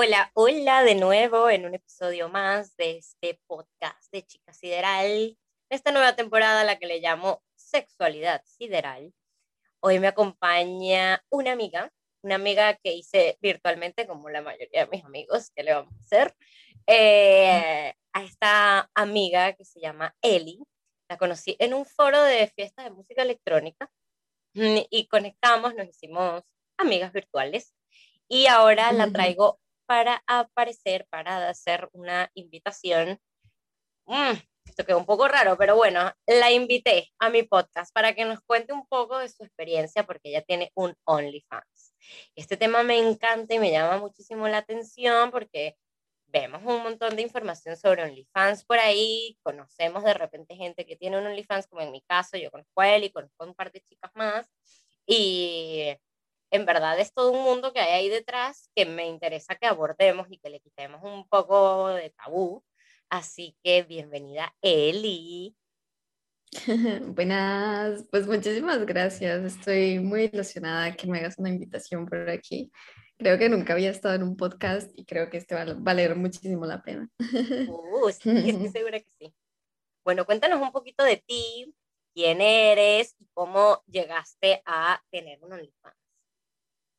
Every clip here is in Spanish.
Hola, hola de nuevo en un episodio más de este podcast de Chica Sideral. Esta nueva temporada, la que le llamo Sexualidad Sideral. Hoy me acompaña una amiga, una amiga que hice virtualmente, como la mayoría de mis amigos, que le vamos a hacer. Eh, a esta amiga que se llama Eli. La conocí en un foro de fiestas de música electrónica mm, y conectamos, nos hicimos amigas virtuales y ahora la traigo para aparecer, para hacer una invitación. Mm, esto quedó un poco raro, pero bueno, la invité a mi podcast para que nos cuente un poco de su experiencia porque ella tiene un OnlyFans. Este tema me encanta y me llama muchísimo la atención porque vemos un montón de información sobre OnlyFans por ahí, conocemos de repente gente que tiene un OnlyFans, como en mi caso, yo conozco a él y conozco a un par de chicas más, y en verdad es todo un mundo que hay ahí detrás que me interesa que abordemos y que le quitemos un poco de tabú. Así que bienvenida, Eli. Buenas, pues muchísimas gracias. Estoy muy ilusionada que me hagas una invitación por aquí. Creo que nunca había estado en un podcast y creo que este va a valer muchísimo la pena. Uh, sí, estoy segura que sí. Bueno, cuéntanos un poquito de ti, quién eres y cómo llegaste a tener un OnlyFans.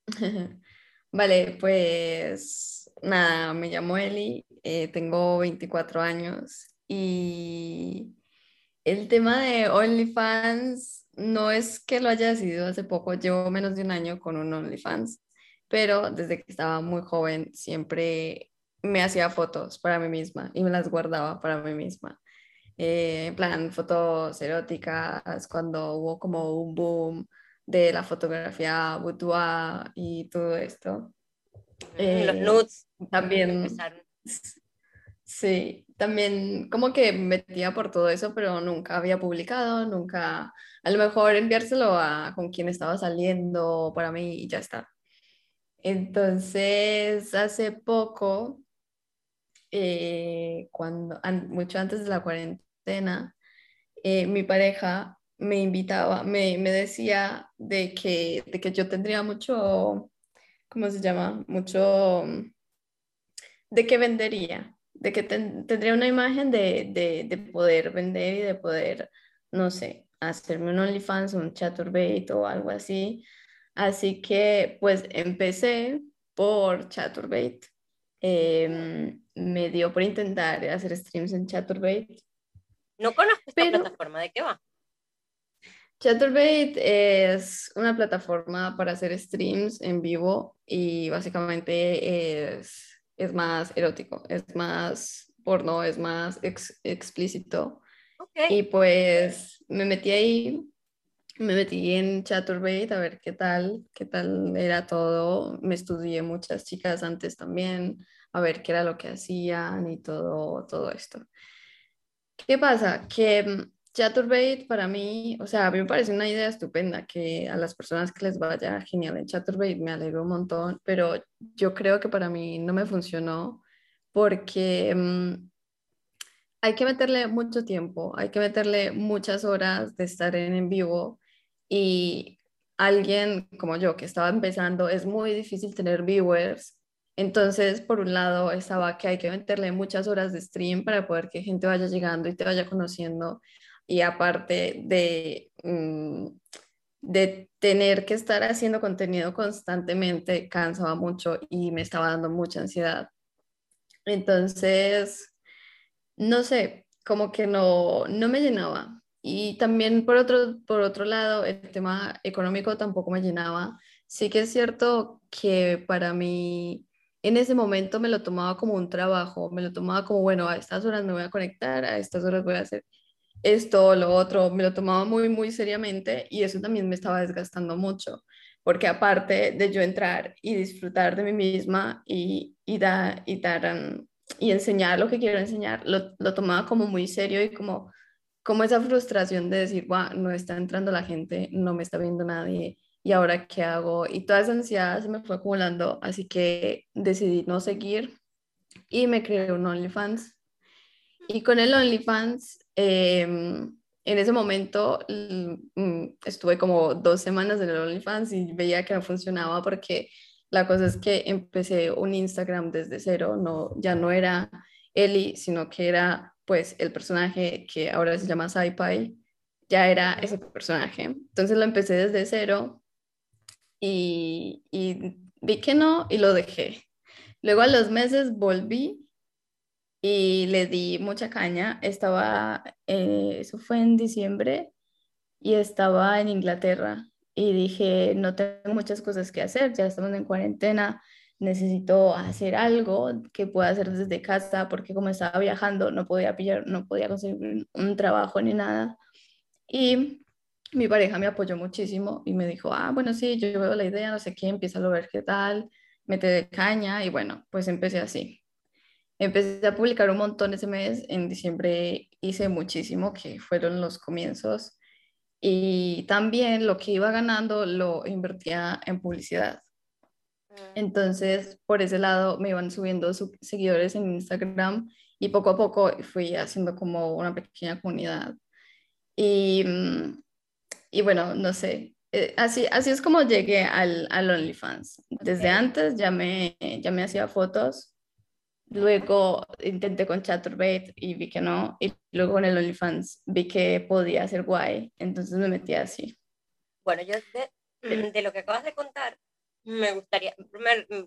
Vale, pues nada, me llamo Eli, eh, tengo 24 años y el tema de OnlyFans no es que lo haya decidido hace poco, llevo menos de un año con un OnlyFans, pero desde que estaba muy joven siempre me hacía fotos para mí misma y me las guardaba para mí misma. Eh, en plan, fotos eróticas, cuando hubo como un boom de la fotografía boudoir y todo esto. los eh, nudes. También. Sí, también como que metía por todo eso, pero nunca había publicado, nunca, a lo mejor enviárselo a con quien estaba saliendo para mí y ya está. Entonces, hace poco, eh, cuando, mucho antes de la cuarentena, eh, mi pareja me invitaba, me, me decía de que, de que yo tendría mucho, ¿cómo se llama? Mucho, de que vendería, de que tendría una imagen de, de, de, poder vender y de poder, no sé, hacerme un OnlyFans, un Chaturbate o algo así. Así que pues empecé por Chaturbate. Em, me dio por intentar hacer streams en Chaturbate. No conozco esta plataforma, ¿de qué va? Chaturbate es una plataforma para hacer streams en vivo y básicamente es, es más erótico, es más porno, es más explícito. Y pues me metí ahí, me metí en Chaturbate a ver qué tal, qué tal era todo. Me estudié muchas chicas antes también, a ver qué era lo que hacían y todo, todo esto. ¿Qué pasa? Que Chaturbate para mí, o sea, a mí me parece una idea estupenda que a las personas que les vaya genial en Chaturbate me alegro un montón, pero yo creo que para mí no me funcionó porque mm, hay que meterle mucho tiempo, hay que meterle muchas horas de estar en, en vivo y alguien como yo que estaba empezando es muy difícil tener viewers. Entonces, por un lado, estaba que hay que meterle muchas horas de stream para poder que gente vaya llegando y te vaya conociendo y aparte de, mm, de tener que estar haciendo contenido constantemente, cansaba mucho y me estaba dando mucha ansiedad. Entonces, no sé, como que no, no me llenaba. Y también por otro, por otro lado, el tema económico tampoco me llenaba. Sí que es cierto que para mí en ese momento me lo tomaba como un trabajo, me lo tomaba como, bueno, a estas horas me voy a conectar, a estas horas voy a hacer esto, lo otro, me lo tomaba muy, muy seriamente y eso también me estaba desgastando mucho, porque aparte de yo entrar y disfrutar de mí misma y, y, da, y, dar, um, y enseñar lo que quiero enseñar, lo, lo, tomaba como muy serio y como, como esa frustración de decir, wow, no está entrando la gente, no me está viendo nadie. ¿Y ahora qué hago? Y toda esa ansiedad se me fue acumulando, así que decidí no seguir y me creé un OnlyFans. Y con el OnlyFans Em, en ese momento mm, estuve como dos semanas en el OnlyFans y veía que no funcionaba porque La cosa es que empecé un Instagram desde cero, no, ya no era Eli, sino que era pues el personaje que ahora se llama SciPy, ya era ese personaje. Entonces lo empecé desde cero y, y vi que no y lo dejé. Luego a los meses volví y le di mucha caña. Estaba, eh, eso fue en diciembre y estaba en Inglaterra y dije, no tengo muchas cosas que hacer, ya estamos en cuarentena, necesito hacer algo que pueda hacer desde casa porque como estaba viajando no podía pillar, no podía conseguir un trabajo ni nada. Y mi pareja me apoyó muchísimo y me dijo, ah, bueno, sí, yo veo la idea, no sé qué, empieza a ver qué tal, mete de caña y bueno, pues empecé así. Empecé a publicar un montón ese mes, en diciembre hice muchísimo, que fueron los comienzos y también lo que iba ganando lo invertía en publicidad. Mm. Entonces, por ese lado me iban subiendo seguidores en Instagram y poco a poco fui haciendo como una pequeña comunidad. Y, mm, y bueno, no sé, eh, así, así es como llegué al, al OnlyFans. Desde antes ya me, ya me hacía fotos Luego intenté con Chaturbate y vi que no. Y luego con el OnlyFans vi que podía ser guay. Entonces me metí así. Bueno, yo de, de lo que acabas de contar, me gustaría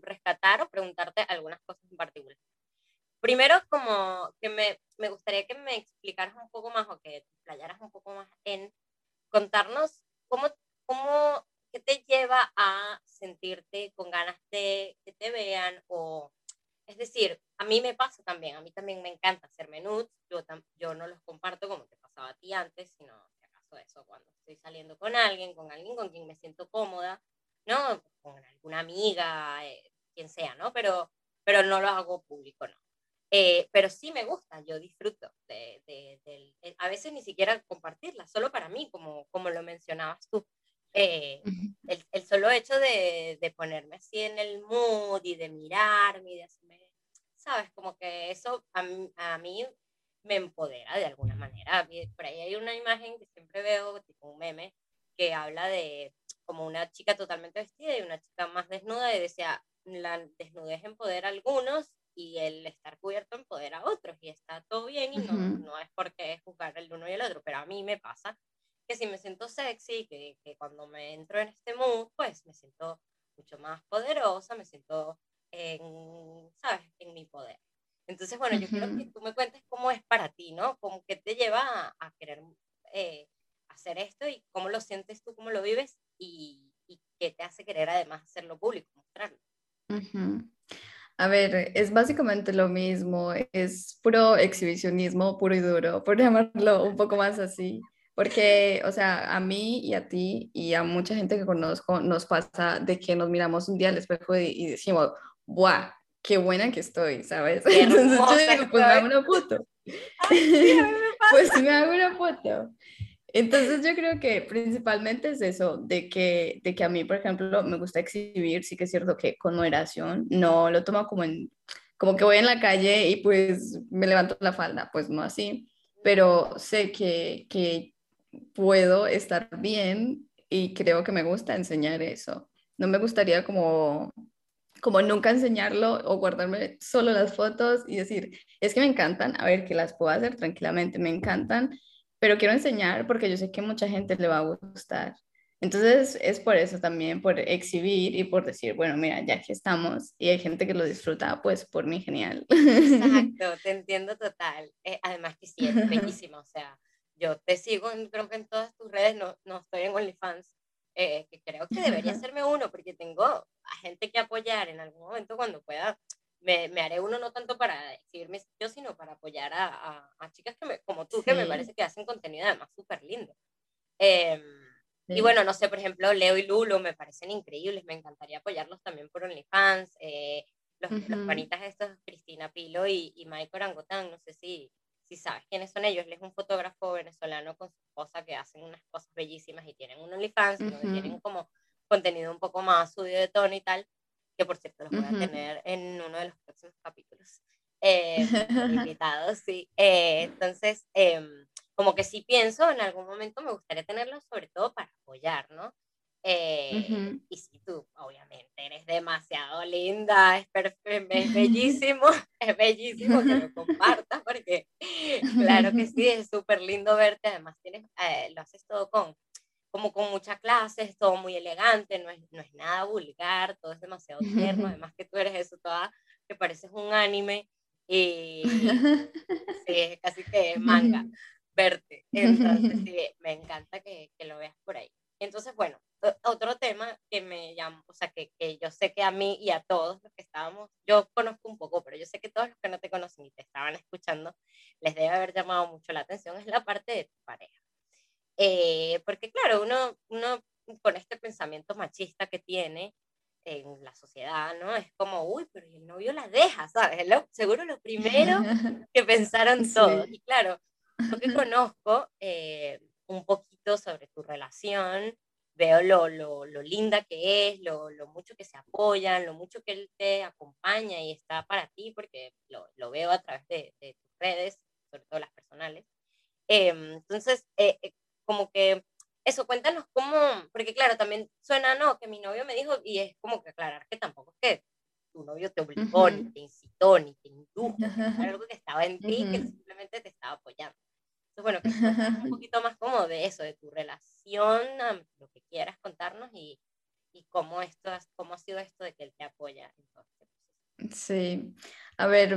rescatar o preguntarte algunas cosas en particular. Primero, como que me, me gustaría que me explicaras un poco más o que te playaras un poco más en contarnos cómo, cómo, qué te lleva a sentirte con ganas de que te vean o es decir, a mí me pasa también, a mí también me encanta hacer menús, yo, yo no los comparto como te pasaba a ti antes, sino si acaso eso, cuando estoy saliendo con alguien, con alguien con quien me siento cómoda, ¿no? Con alguna amiga, eh, quien sea, ¿no? Pero, pero no lo hago público, ¿no? Eh, pero sí me gusta, yo disfruto de, de, de, a veces ni siquiera compartirla, solo para mí, como, como lo mencionabas tú. Eh, el, el, solo hecho de, de, ponerme así en el mood y de mirarme y de hacerme, ¿sabes? Como que eso a mí, a mí me empodera de alguna manera. Por ahí hay una imagen que siempre veo, tipo un meme, que habla de como una chica totalmente vestida y una chica más desnuda y decía, la desnudez empodera a algunos y el estar cubierto empodera a otros y está todo bien y no, no es porque es juzgar el uno y el otro, pero a mí me pasa que si me siento sexy, que, que cuando me entro en este mood, pues me siento mucho más poderosa, me siento en, ¿sabes?, en mi poder. Entonces, bueno, yo quiero que tú me cuentes cómo es para ti, ¿no? Cómo que te lleva a, querer eh, hacer esto y cómo lo sientes tú, cómo lo vives y, y qué te hace querer además hacerlo público, mostrarlo. A ver, es básicamente lo mismo, es puro exhibicionismo, puro y duro, por llamarlo un poco más así. Porque, o sea, a mí y a ti y a mucha gente que conozco nos pasa de que nos miramos un día al espejo y, decimos, ¡buah! ¡Qué buena que estoy! ¿Sabes? Entonces yo digo, pues me hago una foto. pues me hago una foto. Entonces yo creo que principalmente es eso, de que, de que a mí, por ejemplo, me gusta exhibir, sí que es cierto que con moderación, no lo tomo como en, como que voy en la calle y pues me levanto la falda, pues no así, pero sé que, que puedo estar bien y creo que me gusta enseñar eso. No me gustaría como como nunca enseñarlo o guardarme solo las fotos y decir, es que me encantan, a ver, que las puedo hacer tranquilamente, me encantan, pero quiero enseñar porque yo sé que mucha gente le va a gustar. Entonces es por eso también, por exhibir y por decir, bueno, mira, ya que estamos y hay gente que lo disfruta, pues por mí genial. Exacto, te entiendo total. Eh, además que sí, es bellísimo, o sea, yo te sigo, creo que en todas tus redes, no, no estoy en OnlyFans, eh, que creo que debería hacerme uno, porque tengo a gente que apoyar en algún momento cuando pueda. Me, me haré uno no tanto para seguirme yo, sino para apoyar a, a, chicas que me, como tú, que me parece que hacen contenido además súper lindo. Eh, Y bueno, no sé, por ejemplo, Leo y Lulo me parecen increíbles, me encantaría apoyarlos también por OnlyFans. Eh, los, los, panitas estos, Cristina Pilo y, y Mike Orangután, no sé si, si sabes quiénes son ellos, él es un fotógrafo venezolano con su esposa que hacen unas cosas bellísimas y tienen un OnlyFans, donde tienen como contenido un poco más subido de tono y tal, que por cierto los voy a tener en uno de los próximos capítulos. Eh, invitados, sí. Eh, entonces, em, como que sí pienso, en algún momento me gustaría tenerlos sobre todo para apoyar, ¿no? Eh, y si tú, obviamente, eres demasiado linda, es, es bellísimo, es bellísimo que lo compartas porque claro que sí, es súper lindo verte, además tienes, eh, lo haces todo con, como con mucha clase, es todo muy elegante, no es, no es nada vulgar, todo es demasiado tierno, además que tú eres eso toda, que pareces un anime y sí, es casi que manga verte, entonces sí, me encanta que, que lo veas por ahí. Entonces, bueno, otro tema que me llama, o sea, que, que, yo sé que a mí y a todos los que estábamos, yo conozco un poco, pero yo sé que todos los que no te conocen y te estaban escuchando, les debe haber llamado mucho la atención, es la parte de tu pareja. Eh, porque claro, uno, uno con este pensamiento machista que tiene en la sociedad, ¿no? Es como, uy, pero el novio la deja, ¿sabes? Lo, seguro lo primero que pensaron todos. Y claro, yo que conozco eh, un poquito sobre tu relación, veo lo, lo, lo linda que es, lo, lo, mucho que se apoyan, lo mucho que él te acompaña y está para ti, porque lo, lo veo a través de, de, tus redes, sobre todo las personales. Eh, entonces, eh, eh, como que eso, cuéntanos cómo, porque claro, también suena, no, que mi novio me dijo, y es como que aclarar que tampoco es que tu novio te obligó, uh -huh. ni te incitó, ni te indujo, era algo que estaba en ti, uh -huh. que simplemente te estaba apoyando. Entonces, bueno, que un poquito más como de eso, de tu relación, lo que quieras contarnos y, y cómo, esto, cómo ha sido esto de que él te apoya en todo este. Sí, a ver,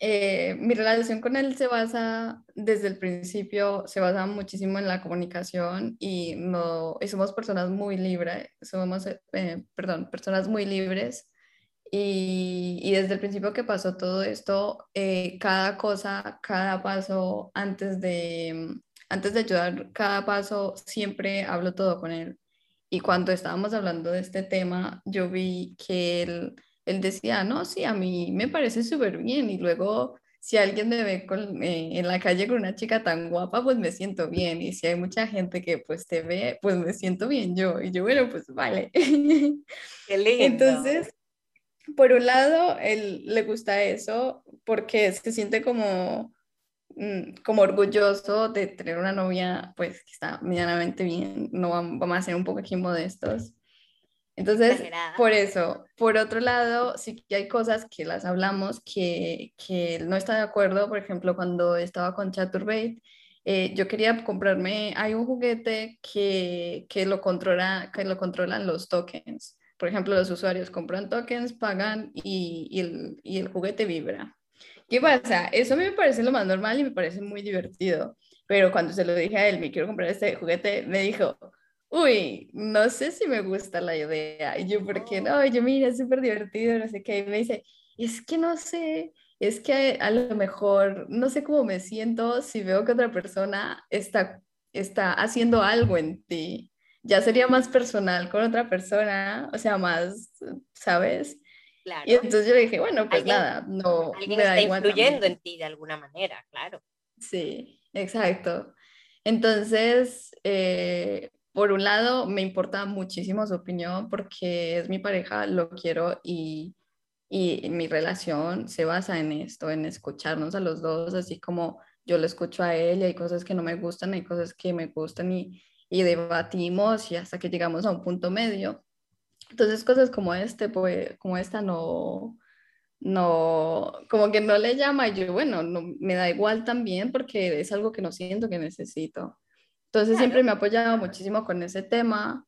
eh, mi relación con él se basa, desde el principio, se basa muchísimo en la comunicación y, no, y somos personas muy libres, somos, eh, perdón, personas muy libres y, y, desde el principio que pasó todo esto, eh, cada cosa, cada paso, antes de, antes de ayudar, cada paso, siempre hablo todo con él. Y cuando estábamos hablando de este tema, yo vi que él, él decía, no, sí, a mí me parece súper bien. Y luego, si alguien me ve con, eh, en la calle con una chica tan guapa, pues me siento bien. Y si hay mucha gente que pues te ve, pues me siento bien yo. Y yo, bueno, pues vale. Qué lindo. Entonces, por un lado, él le gusta eso porque se siente como, mm, como orgulloso de tener una novia pues que está medianamente bien, no vamos a ser un poco aquí modestos. Entonces, Exagerada. por eso, por otro lado, sí que hay cosas que las hablamos que, que él no está de acuerdo, por ejemplo, cuando estaba con Chaturbate, eh, yo quería comprarme, hay un juguete que, que, lo controla, que lo controlan los tokens por ejemplo, los usuarios compran tokens, pagan y, y, el, y, el, juguete vibra. ¿Qué pasa? Eso a mí me parece lo más normal y me parece muy divertido. Pero cuando se lo dije a él, me quiero comprar este juguete, me dijo, uy, no sé si me gusta la idea. Y yo, ¿por qué no? Yo, mira, es súper divertido, no sé qué. Y me dice, es que no sé, es que a lo mejor no sé cómo me siento si veo que otra persona está, está haciendo algo en ti ya sería más personal con otra persona, o sea, más, ¿sabes? Claro. Y entonces yo le dije, bueno, pues nada, no. Alguien me da está igual influyendo también. en ti de alguna manera, claro. Sí, exacto. Entonces, eh, por un lado, me importa muchísimo su opinión porque es mi pareja, lo quiero y, y mi relación se basa en esto, en escucharnos a los dos, así como yo lo escucho a él y hay cosas que no me gustan, hay cosas que me gustan y y debatimos y hasta que llegamos a un punto medio. Entonces cosas como este, pues, como esta no, no, como que no le llama y yo, bueno, no, me da igual también porque es algo que no siento que necesito. Entonces claro. siempre me ha apoyado muchísimo con ese tema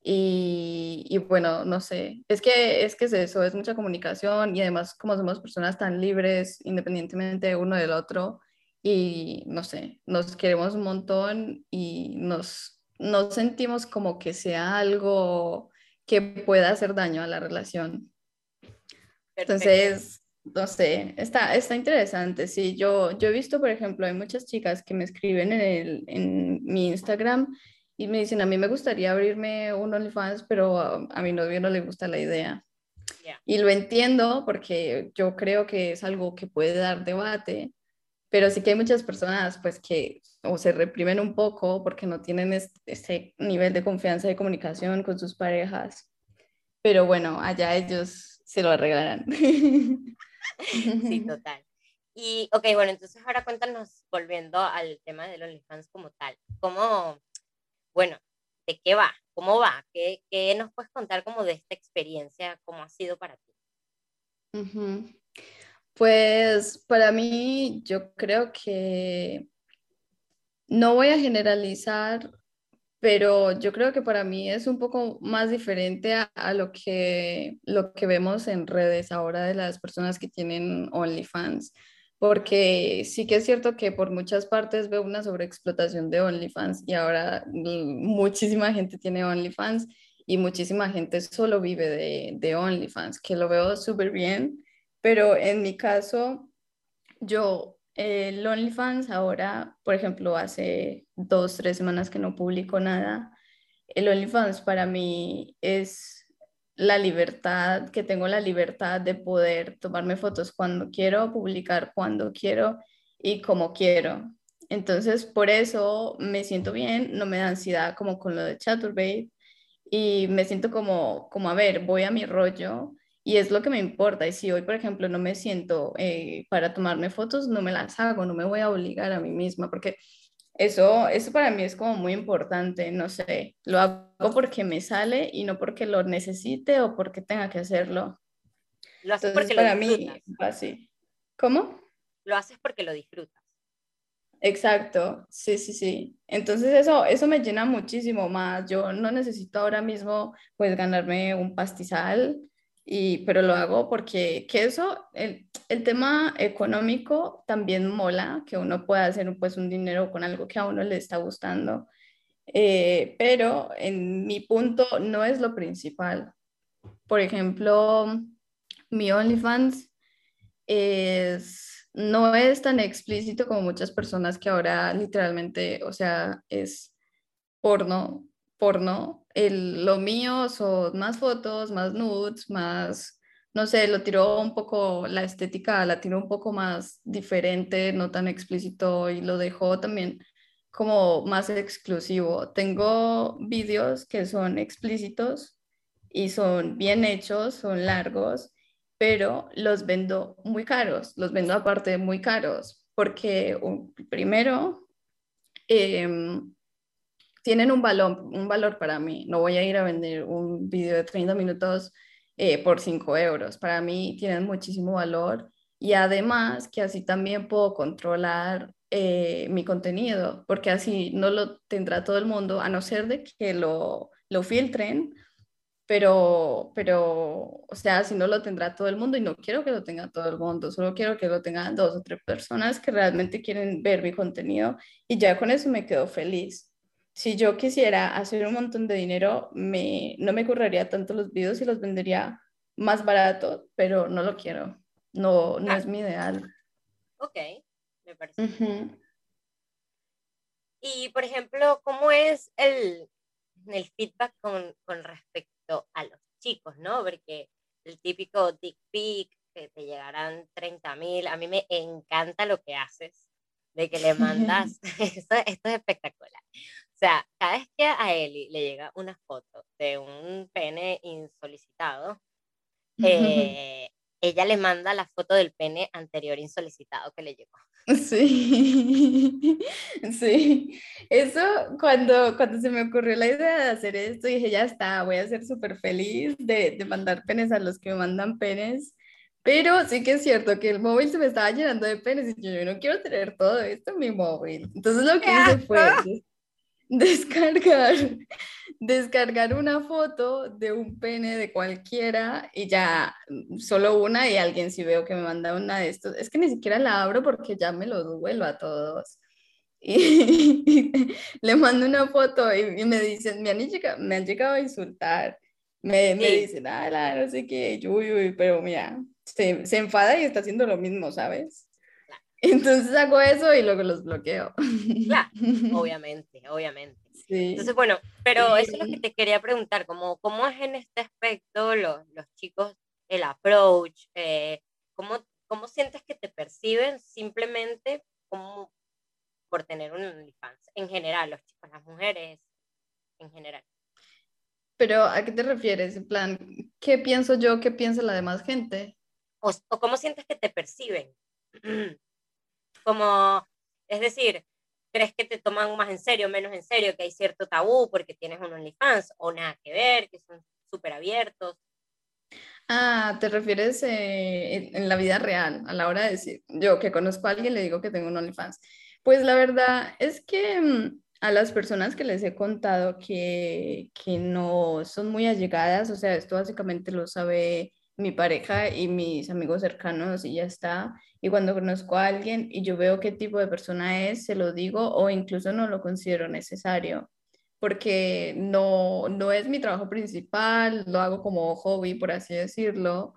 y, y, bueno, no sé, es que, es que es eso, es mucha comunicación y además como somos personas tan libres independientemente uno del otro y no sé, nos queremos un montón y nos no sentimos como que sea algo que pueda hacer daño a la relación. Perfecto. Entonces, no sé, está, está interesante. Sí, yo, yo he visto, por ejemplo, hay muchas chicas que me escriben en, el, en mi Instagram y me dicen, a mí me gustaría abrirme un OnlyFans, pero a, a mi novio no le gusta la idea. Yeah. Y lo entiendo porque yo creo que es algo que puede dar debate, pero sí que hay muchas personas pues que o se reprimen un poco porque no tienen este, este nivel de confianza y comunicación con sus parejas. Pero bueno, allá ellos se lo arreglarán. Sí, total. Y, ok, bueno, entonces ahora cuéntanos, volviendo al tema del OnlyFans como tal, ¿cómo, bueno, de qué va, cómo va, qué, qué nos puedes contar como de esta experiencia, cómo ha sido para ti. Pues para mí, yo creo que no voy a generalizar, pero yo creo que para mí es un poco más diferente a, lo, que, lo que vemos en redes ahora de las personas que tienen OnlyFans, porque sí que es cierto que por muchas partes veo una sobreexplotación de OnlyFans y ahora muchísima gente tiene OnlyFans y muchísima gente solo vive de, de OnlyFans, que lo veo súper bien, pero en mi caso, yo el OnlyFans ahora, por ejemplo, hace dos, tres semanas que no publico nada. El OnlyFans para mí es la libertad, que tengo la libertad de poder tomarme fotos cuando quiero, publicar cuando quiero y como quiero. Entonces, por eso me siento bien, no me da ansiedad como con lo de Chaturbate y me siento como, como, a ver, voy a mi rollo y es lo que me importa. Y si hoy, por ejemplo, no me siento eh, para tomarme fotos, no me las hago, no me voy a obligar a mí misma, porque eso, eso para mí es como muy importante, no sé, lo hago porque me sale y no porque lo necesite o porque tenga que hacerlo. Lo haces porque para mí, así. ¿Cómo? Lo haces porque lo disfrutas. Exacto, sí, sí, sí. Entonces eso, eso me llena muchísimo más. Yo no necesito ahora mismo pues ganarme un pastizal y, pero lo hago porque que eso, el, el, tema económico también mola, que uno pueda hacer pues un dinero con algo que a uno le está gustando, eh, pero en mi punto no es lo principal. Por ejemplo, mi OnlyFans es, no es tan explícito como muchas personas que ahora literalmente, o sea, es porno, porno el, lo mío son más fotos, más nudes, más, no sé, lo tiró un poco, la estética la tiró un poco más diferente, no tan explícito y lo dejó también como más exclusivo. Tengo vídeos que son explícitos y son bien hechos, son largos, pero los vendo muy caros, los vendo aparte muy caros, porque primero, eh, tienen un valor, un valor para mí. No voy a ir a vender un video de 30 minutos eh, por 5 euros. Para mí tienen muchísimo valor y además que así también puedo controlar eh, mi contenido, porque así no lo tendrá todo el mundo, a no ser de que lo, lo filtren, pero, pero, o sea, si no lo tendrá todo el mundo y no quiero que lo tenga todo el mundo, solo quiero que lo tengan dos o tres personas que realmente quieren ver mi contenido y ya con eso me quedo feliz si yo quisiera hacer un montón de dinero, me, no me curraría tanto los videos y los vendería más barato, pero no lo quiero. No, no es mi ideal. Ok, me parece. Y, por ejemplo, ¿cómo es el, el feedback con, con, respecto a los chicos, no? Porque el típico dick pic, que te llegarán 30 mil, a mí me encanta lo que haces, de que le mandas, esto, esto es espectacular o sea, cada vez que a Eli le llega una foto de un pene insolicitado, eh, ella le manda la foto del pene anterior insolicitado que le llegó. Sí, sí. Eso cuando, cuando se me ocurrió la idea de hacer esto, dije, ya está, voy a ser súper feliz de, de mandar penes a los que me mandan penes. Pero sí que es cierto que el móvil se me estaba llenando de penes y yo, no quiero tener todo esto en mi móvil. Entonces lo que hice fue descargar, descargar una foto de un pene de cualquiera y ya solo una y alguien si veo que me manda una de estos, es que ni siquiera la abro porque ya me lo duelo a todos. Y le mando una foto y, me dicen, me han, llegado, me han llegado a insultar. Me, me dicen, ah, no sé qué, uy, uy, pero mira, se, se enfada y está haciendo lo mismo, ¿sabes? Entonces hago eso y luego los bloqueo. Claro, obviamente, obviamente. Entonces, bueno, pero eso es lo que te quería preguntar, como, ¿cómo es en este aspecto los, los chicos, el approach? Eh, ¿cómo, ¿Cómo sientes que te perciben simplemente como por tener un OnlyFans? En general, los chicos, las mujeres, en general. Pero, ¿a qué te refieres? En plan, ¿qué pienso yo? ¿Qué piensa la demás gente? O, o cómo sientes que te perciben. Como, es decir, ¿Crees que te toman más en serio, menos en serio, que hay cierto tabú porque tienes un OnlyFans o nada que ver, que son súper abiertos? Ah, ¿te refieres eh, en, la vida real, a la hora de decir, yo que conozco a alguien le digo que tengo un OnlyFans? Pues la verdad es que mm, a las personas que les he contado que, que no son muy allegadas, o sea, esto básicamente lo sabe mi pareja y mis amigos cercanos y ya está. Y cuando conozco a alguien y yo veo qué tipo de persona es, se lo digo o incluso no lo considero necesario porque no, no es mi trabajo principal, lo hago como hobby, por así decirlo.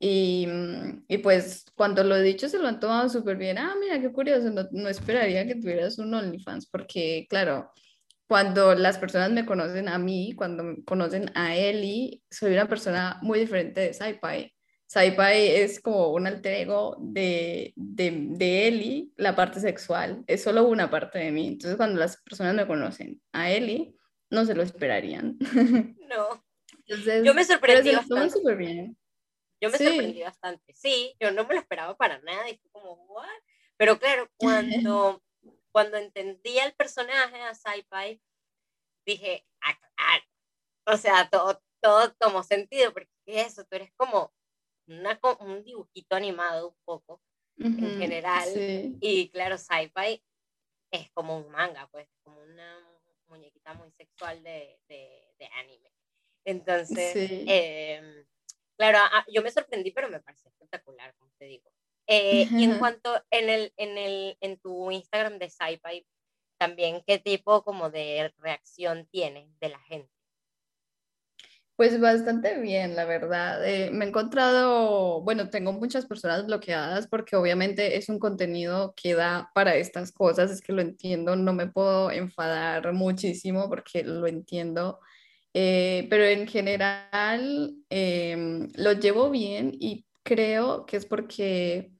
Y, mm, y, pues cuando lo he dicho se lo han tomado súper bien. Ah, mira, qué curioso, no, no, esperaría que tuvieras un OnlyFans, porque claro, cuando las personas me conocen a mí, cuando me conocen a Eli, soy una persona muy diferente de Saipai. Saipai es como un alter ego de, de, de, Eli, la parte sexual, es solo una parte de mí. Entonces, cuando las personas me conocen a Eli, no se lo esperarían. No. Entonces, yo me sorprendí bastante. bien. Yo me sorprendí bastante. Sí, yo no me lo esperaba para nada y fue como, ¿what? Pero claro, cuando, cuando entendí el personaje a Saipai, dije, ah, O sea, todo, todo tomó sentido, porque eso, tú eres como un dibujito animado un poco en general. Y claro, sci-fi es como un manga, pues, como una muñequita muy sexual de, de, anime. Entonces, em, claro, ah, yo me sorprendí, pero me pareció espectacular, como te digo. Eh, y en cuanto en, el, en, el, en tu Instagram de sci-fi, también, ¿qué tipo como de reacción tienes de la gente? Pues bastante bien, la verdad. Eh, me he encontrado, bueno, tengo muchas personas bloqueadas porque obviamente es un contenido que da para estas cosas, es que lo entiendo, no me puedo enfadar muchísimo porque lo entiendo, eh, pero en general em, lo llevo bien y creo que es porque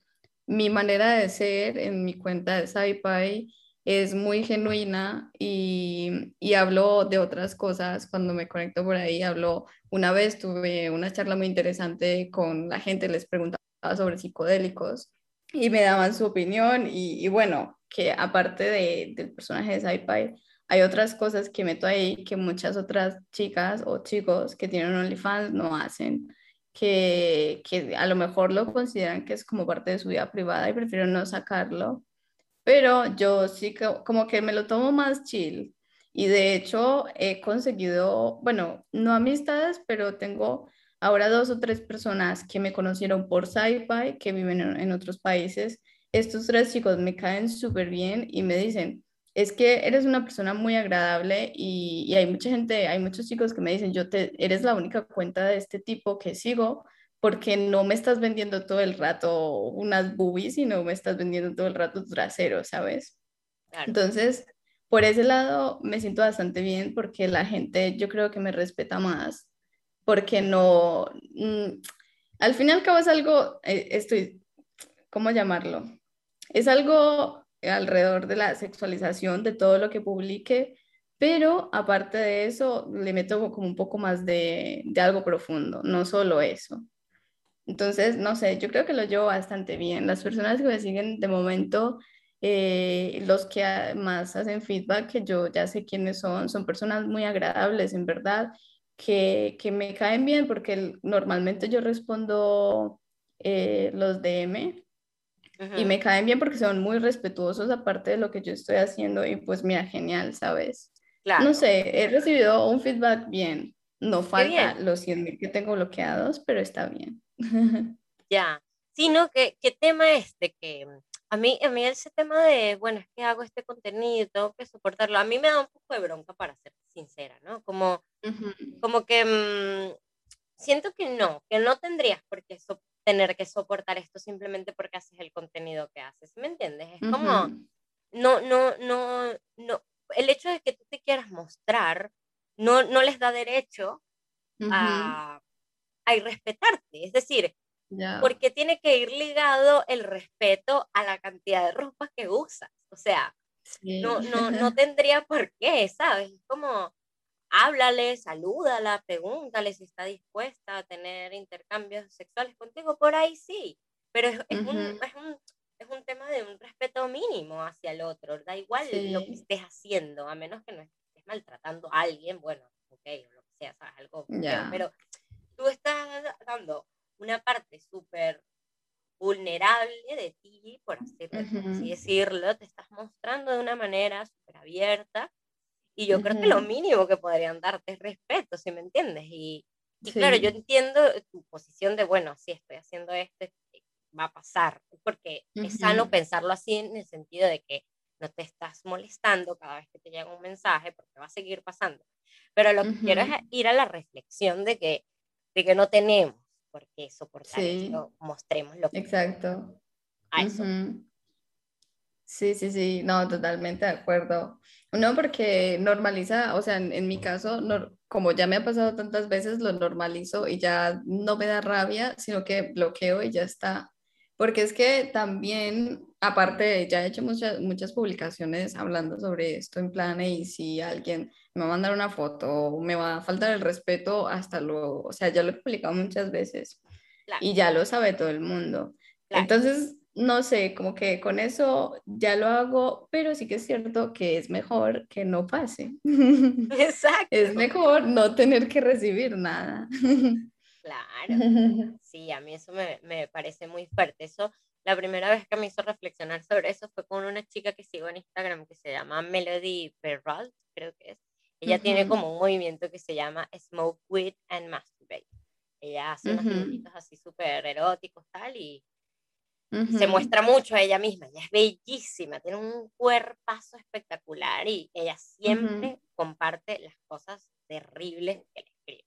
mi manera de ser en mi cuenta de SciPy es muy genuina y, y, hablo de otras cosas cuando me conecto por ahí. Hablo, una vez tuve una charla muy interesante con la gente, les preguntaba sobre psicodélicos y me daban su opinión y, bueno, que aparte de, del personaje de Sci-Fi, hay otras cosas que meto ahí que muchas otras chicas o chicos que tienen OnlyFans no hacen. Que, que a lo mejor lo consideran que es como parte de su vida privada y prefieren no sacarlo pero yo sí que, como que me lo tomo más chill. Y de hecho he conseguido, bueno, no amistades, pero tengo ahora dos o tres personas que me conocieron por SciFi, que viven en, otros países. Estos tres chicos me caen súper bien y me dicen, es que eres una persona muy agradable y, y, hay mucha gente, hay muchos chicos que me dicen, yo te, eres la única cuenta de este tipo que sigo porque no me estás vendiendo todo el rato unas boobies, sino me estás vendiendo todo el rato tu trasero, ¿sabes? Entonces, por ese lado me siento bastante bien porque la gente yo creo que me respeta más, porque no, mm, al fin y al cabo es algo, eh, estoy, ¿cómo llamarlo? Es algo alrededor de la sexualización de todo lo que publique, pero aparte de eso le meto como un poco más de, de algo profundo, no solo eso. Entonces, no sé, yo creo que lo llevo bastante bien. Las personas que me siguen de momento, eh, los que más hacen feedback, que yo ya sé quiénes son, son personas muy agradables, en verdad, que, que me caen bien porque normalmente yo respondo eh, los DM y me caen bien porque son muy respetuosos aparte de lo que yo estoy haciendo y pues mira, genial, ¿sabes? No sé, he recibido un feedback bien. No falta los 100 que tengo bloqueados, pero está bien. ya, sino que qué tema este que a mí, a mí ese tema de, bueno, es que hago este contenido, tengo que soportarlo, a mí me da un poco de bronca para ser sincera, ¿no? Como, como que mm, siento que no, que no tendrías por qué tener que soportar esto simplemente porque haces el contenido que haces, ¿me entiendes? Es como, no, no, no, no, el hecho de que tú te quieras mostrar no, no les da derecho a a respetarte. Es decir, porque tiene que ir ligado el respeto a la cantidad de ropa que usas. O sea, no, no, no tendría por qué, ¿sabes? Es como, háblale, salúdala, pregúntale si está dispuesta a tener intercambios sexuales contigo, por ahí sí, pero es, un, es, un, es un tema de un respeto mínimo hacia el otro, da igual lo que estés haciendo, a menos que no estés maltratando a alguien, bueno, ok, o lo que sea, ¿sabes? Algo, pero tú estás dando una parte súper vulnerable de ti, por así, decirlo, te estás mostrando de una manera súper abierta y yo creo que lo mínimo que podrían darte es respeto, si me entiendes? Y, y claro, yo entiendo tu posición de, bueno, si estoy haciendo esto, va a pasar, porque es sano pensarlo así en el sentido de que no te estás molestando cada vez que te llega un mensaje, porque va a seguir pasando. Pero lo que quiero es ir a la reflexión de que, de que no tenemos por qué soportar esto, mostremos lo que... Exacto. Sí, sí, sí, no, totalmente de acuerdo. No, porque normaliza, o sea, en, mi caso, como ya me ha pasado tantas veces, lo normalizo y ya no me da rabia, sino que bloqueo y ya está. Porque es que también, aparte, ya he hecho muchas, muchas publicaciones hablando sobre esto en plan, y si alguien me va a mandar una foto o me va a faltar el respeto, hasta luego. O sea, ya lo he publicado muchas veces y ya lo sabe todo el mundo. Entonces, no sé, como que con eso ya lo hago, pero sí que es cierto que es mejor que no pase. Exacto. es mejor no tener que recibir nada. Claro, sí, a mí eso me, me, parece muy fuerte. Eso, la primera vez que me hizo reflexionar sobre eso fue con una chica que sigo en Instagram que se llama Melody Perrault, creo que es. Ella tiene como un movimiento que se llama Smoke Weed and Masturbate. Ella hace unos dibujitos así súper eróticos tal y se muestra mucho a ella misma. Ella es bellísima, tiene un cuerpazo espectacular y ella siempre comparte las cosas terribles que le escribe.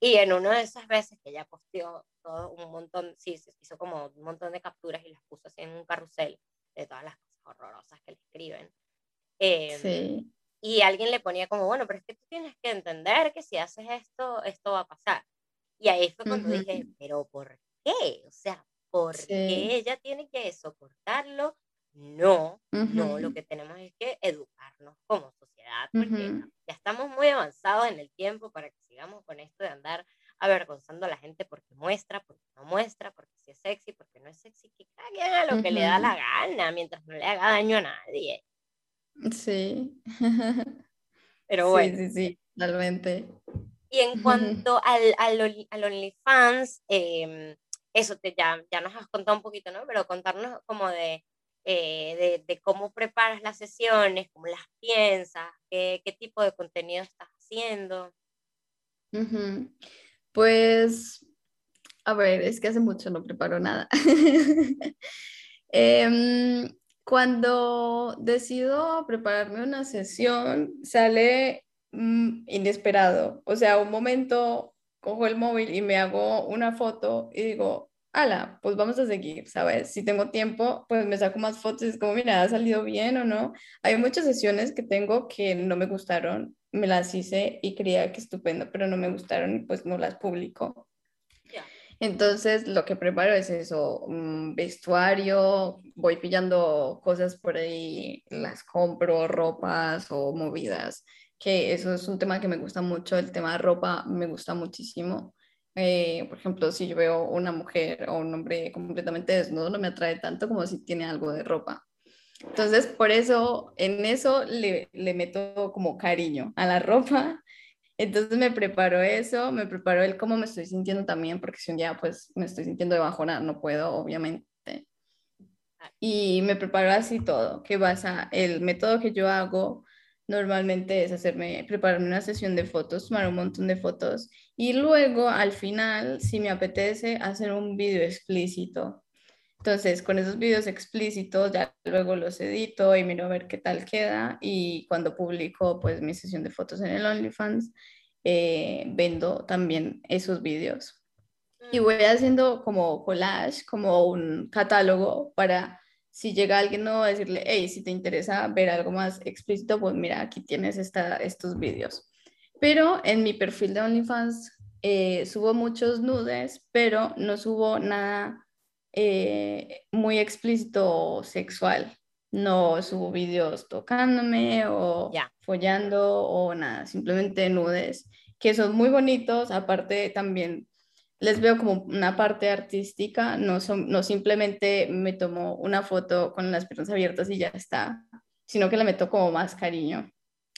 Y en una de esas veces que ella posteó todo un montón, sí, se hizo como un montón de capturas y las puso así en un carrusel de todas las cosas horrorosas que le escriben. Em, sí. Y alguien le ponía como, bueno, pero es que tú tienes que entender que si haces esto, esto va a pasar. Y ahí fue cuando dije, pero ¿por qué? O sea, ¿por qué ella tiene que soportarlo? No, no, lo que tenemos es que educarnos como sociedad, porque ya estamos muy avanzados en el tiempo para que sigamos con esto de andar avergonzando a la gente porque muestra, porque no muestra, porque si es sexy, porque no es sexy, que cada a lo que le da la gana, mientras no le haga daño a nadie. Sí. Pero bueno. Sí, sí, sí, totalmente. Y en cuanto al, al, al OnlyFans, eh, eso te, ya, ya nos has contado un poquito, ¿no? Pero contarnos como de, eh, de, de, cómo preparas las sesiones, cómo las piensas, qué, qué tipo de contenido estás haciendo. Pues, a ver, es que hace mucho no preparo nada. Em, cuando decido prepararme una sesión, sale mm, inesperado. O sea, un momento cojo el móvil y me hago una foto y digo, ala, pues vamos a seguir, ¿sabes? Si tengo tiempo, pues me saco más fotos y es como, mira, ha salido bien o no. Hay muchas sesiones que tengo que no me gustaron, me las hice y creía que estupendo, pero no me gustaron y pues no las publico. Entonces, lo que preparo es eso, un vestuario, voy pillando cosas por ahí, las compro, ropas o movidas, que eso es un tema que me gusta mucho, el tema de ropa me gusta muchísimo. Eh, por ejemplo, si yo veo una mujer o un hombre completamente desnudo, no me atrae tanto como si tiene algo de ropa. Entonces, por eso, en eso le, le meto como cariño a la ropa. Entonces me preparo eso, me preparo el cómo me estoy sintiendo también, porque si un día pues me estoy sintiendo de bajona, no puedo, obviamente. Y me preparo así todo, que basa el método que yo hago normalmente es hacerme, prepararme una sesión de fotos, tomar un montón de fotos y luego al final, si me apetece, hacer un vídeo explícito. Entonces, con esos vídeos explícitos ya luego los edito y miro a ver qué tal queda y cuando publico pues mi sesión de fotos en el OnlyFans, eh, vendo también esos vídeos. Y mm. voy haciendo como collage, como un catálogo para si llega alguien nuevo, decirle, hey, si te interesa ver algo más explícito, pues mira, aquí tienes esta, estos vídeos. Pero en mi perfil de OnlyFans eh, subo muchos nudes, pero no subo nada eh, muy explícito sexual. No subo vídeos tocándome o follando o nada, simplemente nudes, que son muy bonitos. Aparte también les veo como una parte artística, no, son, no simplemente me tomo una foto con las piernas abiertas y ya está, sino que le meto como más cariño.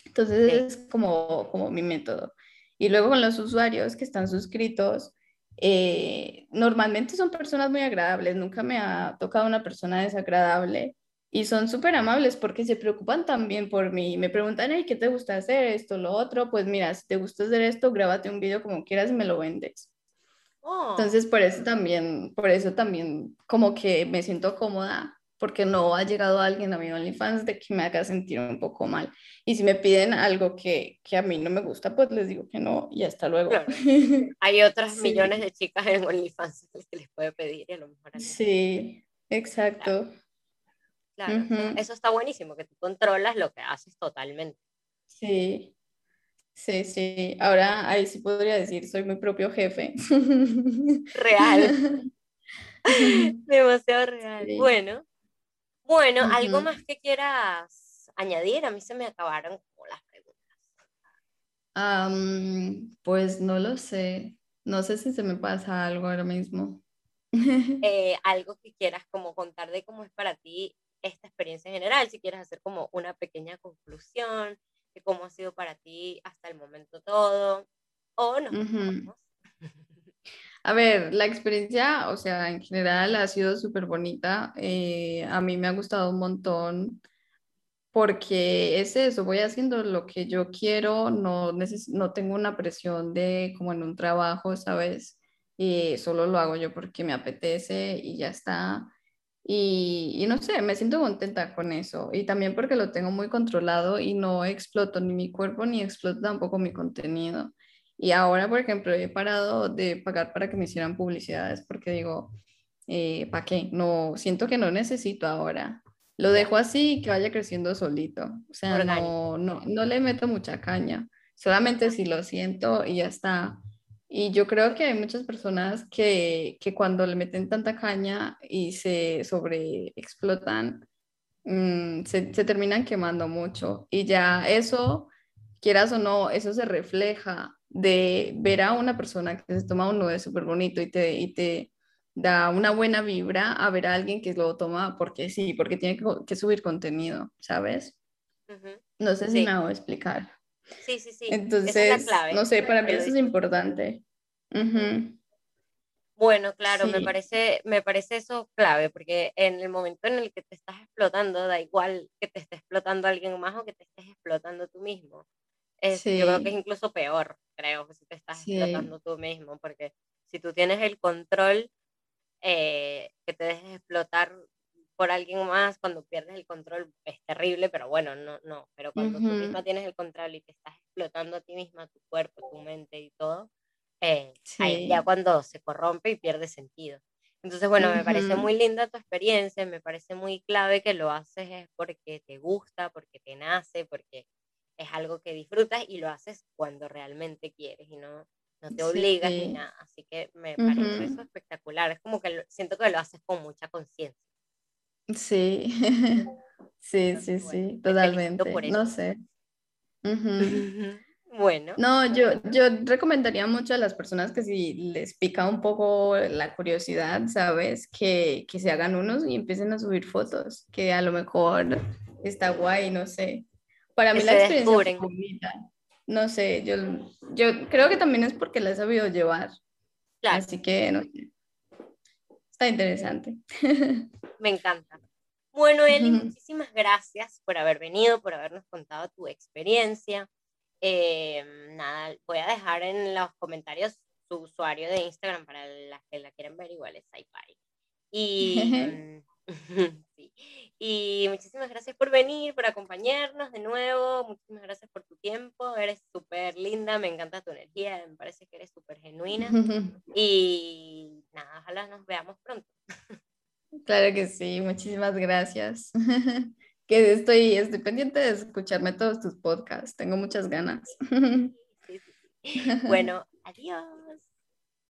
Entonces es como, como mi método. Y luego con los usuarios que están suscritos, eh, normalmente son personas muy agradables, nunca me ha tocado una persona desagradable y son súper amables porque se preocupan también por mí. Me preguntan, ¿y ¿qué te gusta hacer? Esto, lo otro. Pues mira, si te gusta hacer esto, grábate un video como quieras y me lo vendes. Oh. Entonces, por eso también, por eso también como que me siento cómoda porque no ha llegado alguien a mi OnlyFans de que me haga sentir un poco mal. Y si me piden algo que, que a mí no me gusta, pues les digo que no y hasta luego. Hay otras millones de chicas en OnlyFans que les puede pedir y a lo mejor. Sí, exacto. Claro, eso está buenísimo, que tú controlas lo que haces totalmente. Sí, Sí, sí. Ahora ahí sí podría decir, soy mi propio jefe. Real. Demasiado real. Bueno, bueno, ¿algo más que quieras añadir? A mí se me acabaron como las preguntas. pues no lo sé. No sé si se me pasa algo ahora mismo. Eh, algo que quieras como contar de cómo es para ti esta experiencia en general, si quieres hacer como una pequeña conclusión cómo ha sido para ti hasta el momento todo, o no. A ver, la experiencia, o sea, en general ha sido súper bonita. Eh, a mí me ha gustado un montón porque es eso, voy haciendo lo que yo quiero, no, no tengo una presión de como en un trabajo, ¿sabes? Y solo lo hago yo porque me apetece y ya está. Y, no sé, me siento contenta con eso. Y también porque lo tengo muy controlado y no exploto ni mi cuerpo ni exploto tampoco mi contenido. Y ahora, por ejemplo, he parado de pagar para que me hicieran publicidades porque digo, eh, ¿para qué? No, siento que no necesito ahora. Lo dejo así y que vaya creciendo solito. O sea, no, no, no le meto mucha caña. Solamente si lo siento y ya está. Y yo creo que hay muchas personas que, que cuando le meten tanta caña y se sobreexplotan, mmm, se, se, terminan quemando mucho. Y ya eso, quieras o no, eso se refleja de ver a una persona que se toma un nudo súper bonito y te, y te da una buena vibra a ver a alguien que lo toma porque sí, porque tiene que, que subir contenido, ¿sabes? No sé si me hago explicar. Sí, sí, sí. Entonces, no sé, para mí eso es importante. Bueno, claro, me, parece, me parece eso clave, porque en el momento en el que te estás explotando, da igual que te esté explotando alguien más o que te estés explotando tú mismo. Es, Yo creo que es incluso peor, creo, que si te estás explotando tú mismo, porque si tú tienes el control, eh, que te dejes explotar por alguien más cuando pierdes el control es terrible, pero bueno, no, no, pero cuando tú misma tienes el control y te estás explotando a ti misma, tu cuerpo, tu mente y todo, eh, ahí ya cuando se corrompe y pierde sentido. Entonces, bueno, me parece muy linda tu experiencia, me parece muy clave que lo haces es porque te gusta, porque te nace, porque es algo que disfrutas y lo haces cuando realmente quieres y no, no te obligas ni nada. Así que me parece eso espectacular. Es como que siento que lo haces con mucha conciencia. Sí, sí, sí, sí, totalmente. No sé. Bueno. No, yo, yo recomendaría mucho a las personas que si les pica un poco la curiosidad, ¿sabes? Que, que se hagan unos y empiecen a subir fotos, que a lo mejor está guay, no sé. Para mí la experiencia es bonita. No sé, yo, yo creo que también es porque la he sabido llevar. Así que, no sé. Está interesante. Me encanta. Bueno, Eli, muchísimas gracias por haber venido, por habernos contado tu experiencia. Eh, nada, voy a dejar en los comentarios su usuario de Instagram para las que la quieran ver, igual es SciPy. Y, sí. y muchísimas gracias por venir, por acompañarnos de nuevo. Muchísimas gracias por tu tiempo. Eres súper linda, me encanta tu energía, me parece que eres súper genuina. Y nada, ojalá nos veamos pronto. Claro que sí, muchísimas gracias. Que estoy, estoy pendiente de escucharme todos tus podcasts, tengo muchas ganas. Bueno, adiós.